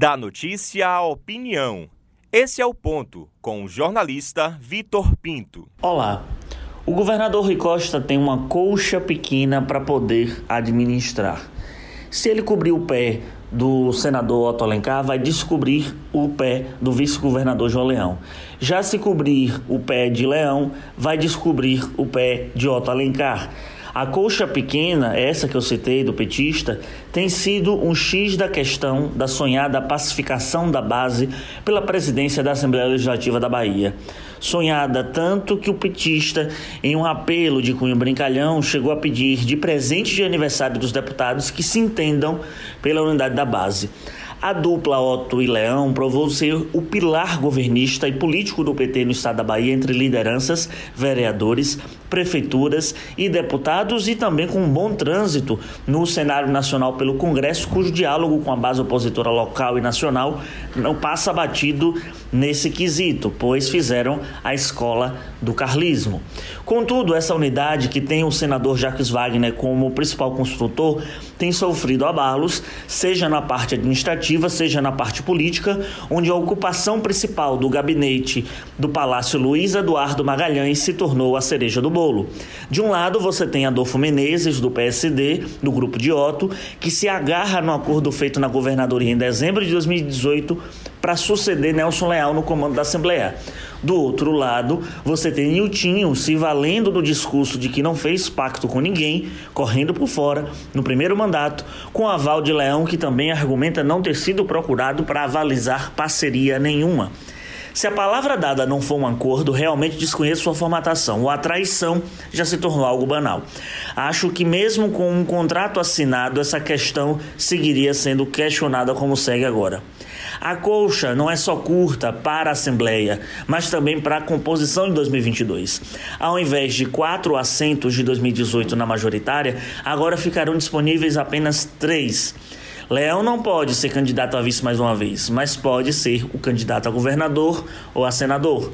Da notícia à opinião. Esse é o ponto com o jornalista Vitor Pinto. Olá. O governador Rui Costa tem uma colcha pequena para poder administrar. Se ele cobrir o pé do senador Otto Alencar, vai descobrir o pé do vice-governador João Leão. Já se cobrir o pé de Leão, vai descobrir o pé de Otto Alencar. A colcha pequena, essa que eu citei do petista, tem sido um X da questão da sonhada pacificação da base pela presidência da Assembleia Legislativa da Bahia. Sonhada tanto que o petista, em um apelo de cunho brincalhão, chegou a pedir de presente de aniversário dos deputados que se entendam pela unidade da base. A dupla Otto e Leão provou ser o pilar governista e político do PT no estado da Bahia entre lideranças, vereadores, prefeituras e deputados e também com um bom trânsito no cenário nacional pelo Congresso, cujo diálogo com a base opositora local e nacional não passa batido nesse quesito, pois fizeram a escola do carlismo. Contudo, essa unidade, que tem o senador Jacques Wagner como principal construtor, tem sofrido abalos, seja na parte administrativa, seja na parte política, onde a ocupação principal do gabinete do Palácio Luiz Eduardo Magalhães se tornou a cereja do bolo. De um lado, você tem Adolfo Menezes, do PSD, do grupo de Otto, que se agarra no acordo feito na governadoria em dezembro de 2018 para suceder Nelson Leal no comando da Assembleia. Do outro lado, você tem Niltinho se valendo do discurso de que não fez pacto com ninguém, correndo por fora, no primeiro mandato, com aval de Leão, que também argumenta não ter sido procurado para avalizar parceria nenhuma. Se a palavra dada não for um acordo, realmente desconheço sua formatação. Ou a traição já se tornou algo banal. Acho que, mesmo com um contrato assinado, essa questão seguiria sendo questionada como segue agora. A colcha não é só curta para a Assembleia, mas também para a composição de 2022. Ao invés de quatro assentos de 2018 na majoritária, agora ficarão disponíveis apenas três. Leão não pode ser candidato a vice mais uma vez, mas pode ser o candidato a governador ou a senador.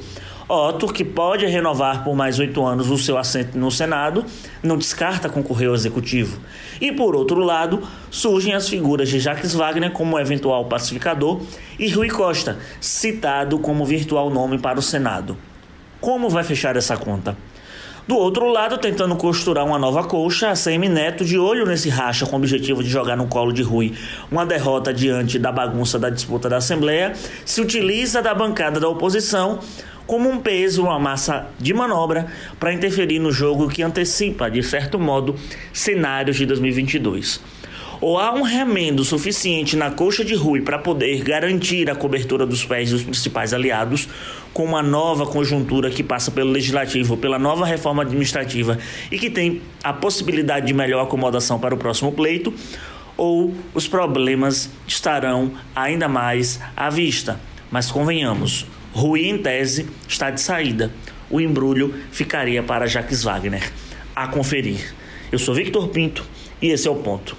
Otto, que pode renovar por mais oito anos o seu assento no Senado, não descarta concorrer ao executivo. E por outro lado, surgem as figuras de Jacques Wagner como eventual pacificador e Rui Costa, citado como virtual nome para o Senado. Como vai fechar essa conta? Do outro lado, tentando costurar uma nova colcha, a CM Neto, de olho nesse racha com o objetivo de jogar no colo de Rui uma derrota diante da bagunça da disputa da Assembleia, se utiliza da bancada da oposição como um peso, uma massa de manobra para interferir no jogo que antecipa, de certo modo, cenários de 2022 ou há um remendo suficiente na coxa de Rui para poder garantir a cobertura dos pés dos principais aliados, com uma nova conjuntura que passa pelo legislativo, pela nova reforma administrativa e que tem a possibilidade de melhor acomodação para o próximo pleito, ou os problemas estarão ainda mais à vista. Mas convenhamos, Rui, em tese, está de saída. O embrulho ficaria para Jacques Wagner. A conferir. Eu sou Victor Pinto e esse é o ponto.